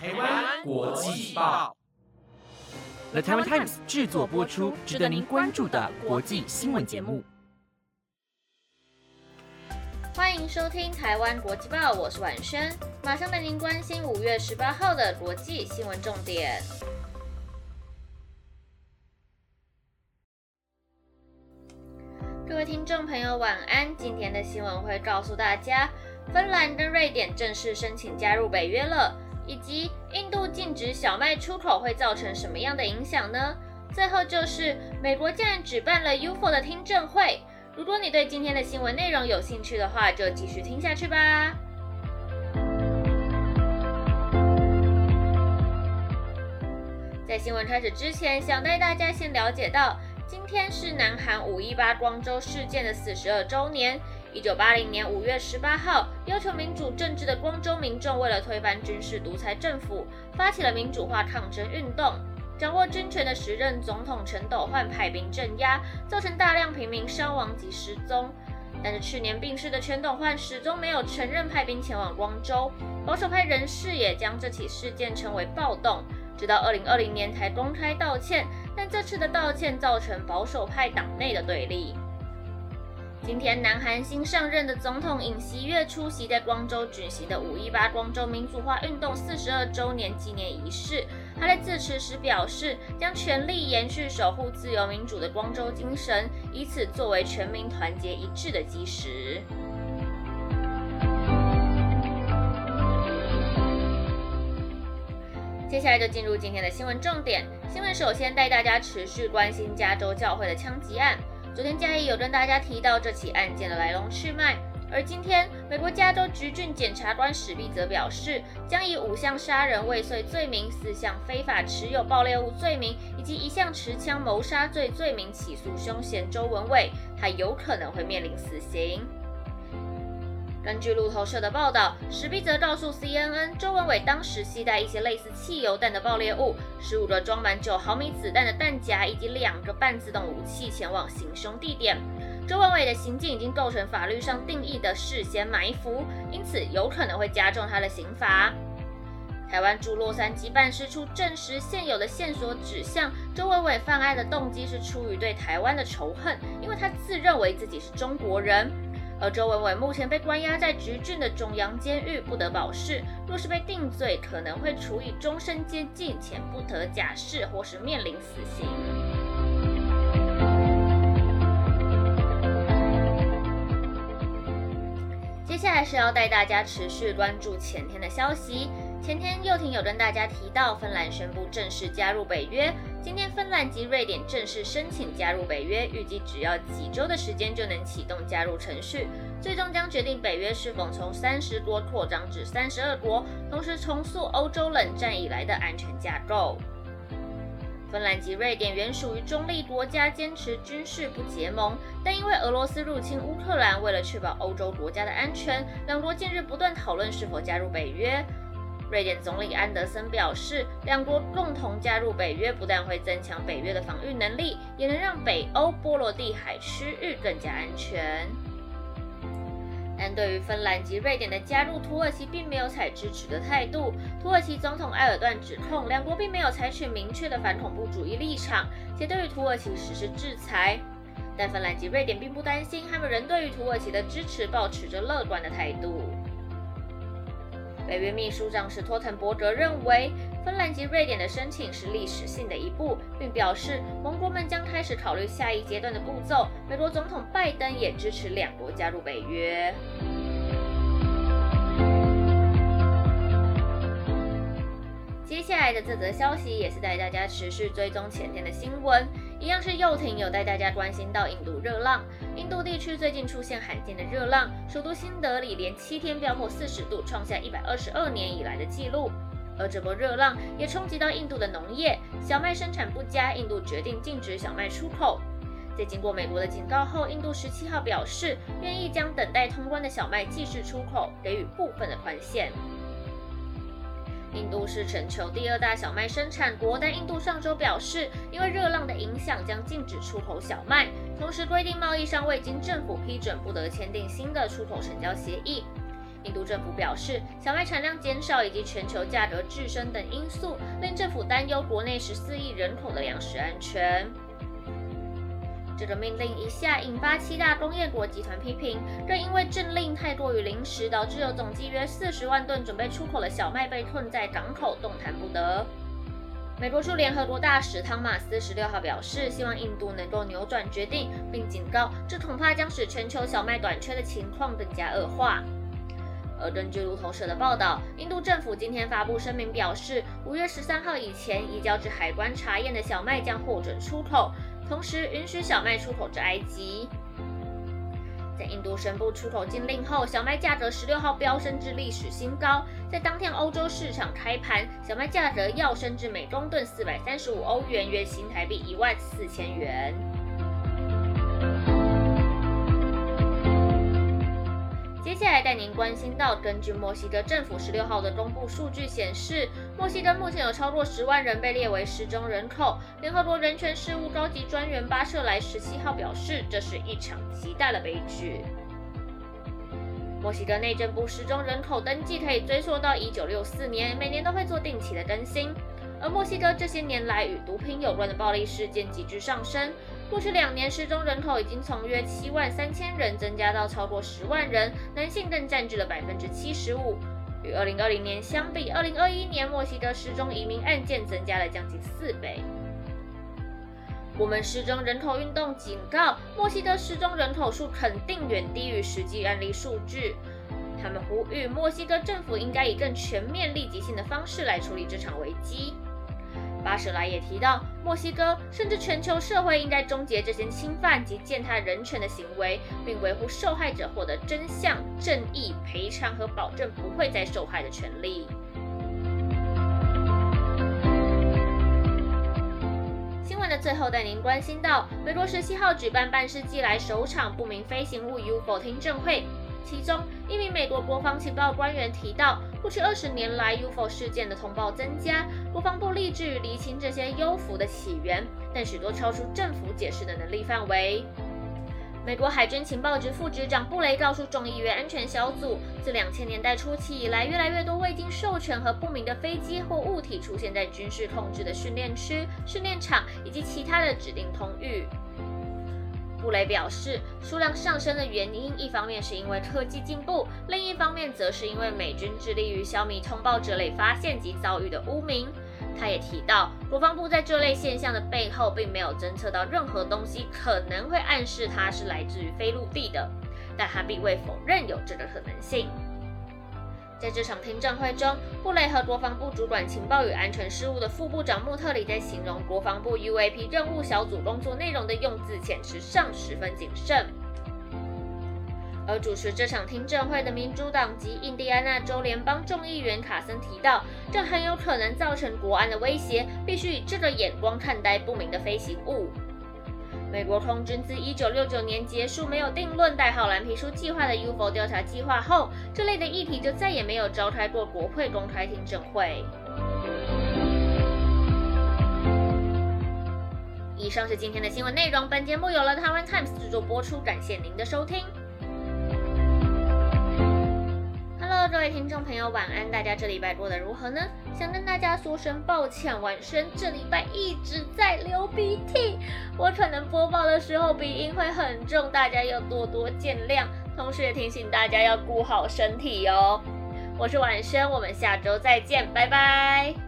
台湾国际报，The Taiwan Times 制作播出，值得您关注的国际新闻节目。欢迎收听台湾国际报，我是婉萱，马上带您关心五月十八号的国际新闻重点。各位听众朋友，晚安！今天的新闻会告诉大家，芬兰跟瑞典正式申请加入北约了，以及印度禁止小麦出口会造成什么样的影响呢？最后就是美国竟然举办了 UFO 的听证会。如果你对今天的新闻内容有兴趣的话，就继续听下去吧。在新闻开始之前，想带大家先了解到。今天是南韩五一八光州事件的四十二周年。一九八零年五月十八号，要求民主政治的光州民众为了推翻军事独裁政府，发起了民主化抗争运动。掌握军权的时任总统陈斗焕派兵镇压，造成大量平民伤亡及失踪。但是去年病逝的全斗焕始终没有承认派兵前往光州，保守派人士也将这起事件称为暴动。直到二零二零年才公开道歉，但这次的道歉造成保守派党内的对立。今天，南韩新上任的总统尹锡悦出席在光州举行的五一八光州民主化运动四十二周年纪念仪式。他在致辞时表示，将全力延续守护自由民主的光州精神，以此作为全民团结一致的基石。接下来就进入今天的新闻重点。新闻首先带大家持续关心加州教会的枪击案。昨天嘉义有跟大家提到这起案件的来龙去脉，而今天美国加州橘郡检察官史毕则表示，将以五项杀人未遂罪名、四项非法持有爆裂物罪名以及一项持枪谋杀罪罪名起诉凶嫌周文伟，他有可能会面临死刑。根据路透社的报道，史毕则告诉 CNN，周文伟当时携带一些类似汽油弹的爆裂物、十五个装满九毫米子弹的弹夹以及两个半自动武器前往行凶地点。周文伟的行径已经构成法律上定义的事先埋伏，因此有可能会加重他的刑罚。台湾驻洛杉矶办事处证实，现有的线索指向周文伟犯案的动机是出于对台湾的仇恨，因为他自认为自己是中国人。而周文伟目前被关押在橘郡的中央监狱，不得保释。若是被定罪，可能会处以终身监禁，且不得假释，或是面临死刑。是要带大家持续关注前天的消息。前天，右廷有跟大家提到，芬兰宣布正式加入北约。今天，芬兰及瑞典正式申请加入北约，预计只要几周的时间就能启动加入程序。最终将决定北约是否从三十国扩张至三十二国，同时重塑欧洲冷战以来的安全架构。芬兰及瑞典原属于中立国家，坚持军事不结盟，但因为俄罗斯入侵乌克兰，为了确保欧洲国家的安全，两国近日不断讨论是否加入北约。瑞典总理安德森表示，两国共同加入北约，不但会增强北约的防御能力，也能让北欧波罗的海区域更加安全。但对于芬兰及瑞典的加入，土耳其并没有采支持的态度。土耳其总统埃尔段指控，两国并没有采取明确的反恐怖主义立场，且对于土耳其实施制裁。但芬兰及瑞典并不担心，他们仍对于土耳其的支持保持着乐观的态度。北约秘书长史托滕伯格认为，芬兰及瑞典的申请是历史性的一步，并表示盟国们将开始考虑下一阶段的步骤。美国总统拜登也支持两国加入北约。接下来的这则消息也是带大家持续追踪前天的新闻，一样是右艇有带大家关心到印度热浪。印度地区最近出现罕见的热浪，首都新德里连七天飙破四十度，创下一百二十二年以来的纪录。而这波热浪也冲击到印度的农业，小麦生产不佳，印度决定禁止小麦出口。在经过美国的警告后，印度十七号表示愿意将等待通关的小麦继续出口，给予部分的宽限。印度是全球第二大小麦生产国，但印度上周表示，因为热浪的影响，将禁止出口小麦，同时规定贸易商未经政府批准不得签订新的出口成交协议。印度政府表示，小麦产量减少以及全球价格滞升等因素，令政府担忧国内十四亿人口的粮食安全。这个命令一下，引发七大工业国集团批评，更因为政令太过于临时，导致有总计约四十万吨准备出口的小麦被困在港口，动弹不得。美国驻联合国大使汤马斯十六号表示，希望印度能够扭转决定，并警告这恐怕将使全球小麦短缺的情况更加恶化。而根据路透社的报道，印度政府今天发布声明表示，五月十三号以前移交至海关查验的小麦将获准出口。同时允许小麦出口至埃及。在印度宣布出口禁令后，小麦价格十六号飙升至历史新高。在当天欧洲市场开盘，小麦价格要升至每公吨四百三十五欧元，约新台币一万四千元。您关心到，根据墨西哥政府十六号的公布数据显示，墨西哥目前有超过十万人被列为失踪人口。联合国人权事务高级专员巴舍莱十七号表示，这是一场极大的悲剧。墨西哥内政部失踪人口登记可以追溯到一九六四年，每年都会做定期的更新。而墨西哥这些年来与毒品有关的暴力事件急剧上升。过去两年失踪人口已经从约七万三千人增加到超过十万人，男性更占据了百分之七十五。与二零二零年相比，二零二一年墨西哥失踪移民案件增加了将近四倍。我们失踪人口运动警告，墨西哥失踪人口数肯定远低于实际案例数据。他们呼吁墨西哥政府应该以更全面、立即性的方式来处理这场危机。巴舍莱也提到，墨西哥甚至全球社会应该终结这些侵犯及践踏人权的行为，并维护受害者获得真相、正义、赔偿和保证不会再受害的权利。新闻的最后带您关心到，美国十七号举办半世纪来首场不明飞行物 UFO 听证会。其中一名美国国防情报官员提到，过去二十年来 UFO 事件的通报增加，国防部立志于厘清这些幽浮的起源，但许多超出政府解释的能力范围。美国海军情报局副局长布雷告诉众议院安全小组，自两千年代初期以来，越来越多未经授权和不明的飞机或物体出现在军事控制的训练区、训练场以及其他的指定通域。布雷表示，数量上升的原因，一方面是因为科技进步，另一方面则是因为美军致力于消灭通报这类发现及遭遇的污名。他也提到，国防部在这类现象的背后，并没有侦测到任何东西可能会暗示它是来自于非陆地的，但他并未否认有这个可能性。在这场听证会中，布雷和国防部主管情报与安全事务的副部长穆特里在形容国防部 UAP 任务小组工作内容的用字遣词上十分谨慎。而主持这场听证会的民主党籍印第安纳州联邦众议员卡森提到，这很有可能造成国安的威胁，必须以这个眼光看待不明的飞行物。美国空军自1969年结束没有定论代号蓝皮书计划的 UFO 调查计划后，这类的议题就再也没有召开过国会公开听证会。以上是今天的新闻内容，本节目由了台湾 Times 制作播出，感谢您的收听。各位听众朋友，晚安！大家这礼拜过得如何呢？想跟大家说声抱歉，晚生这礼拜一直在流鼻涕，我可能播报的时候鼻音会很重，大家要多多见谅。同时也提醒大家要顾好身体哦。我是晚生，我们下周再见，拜拜。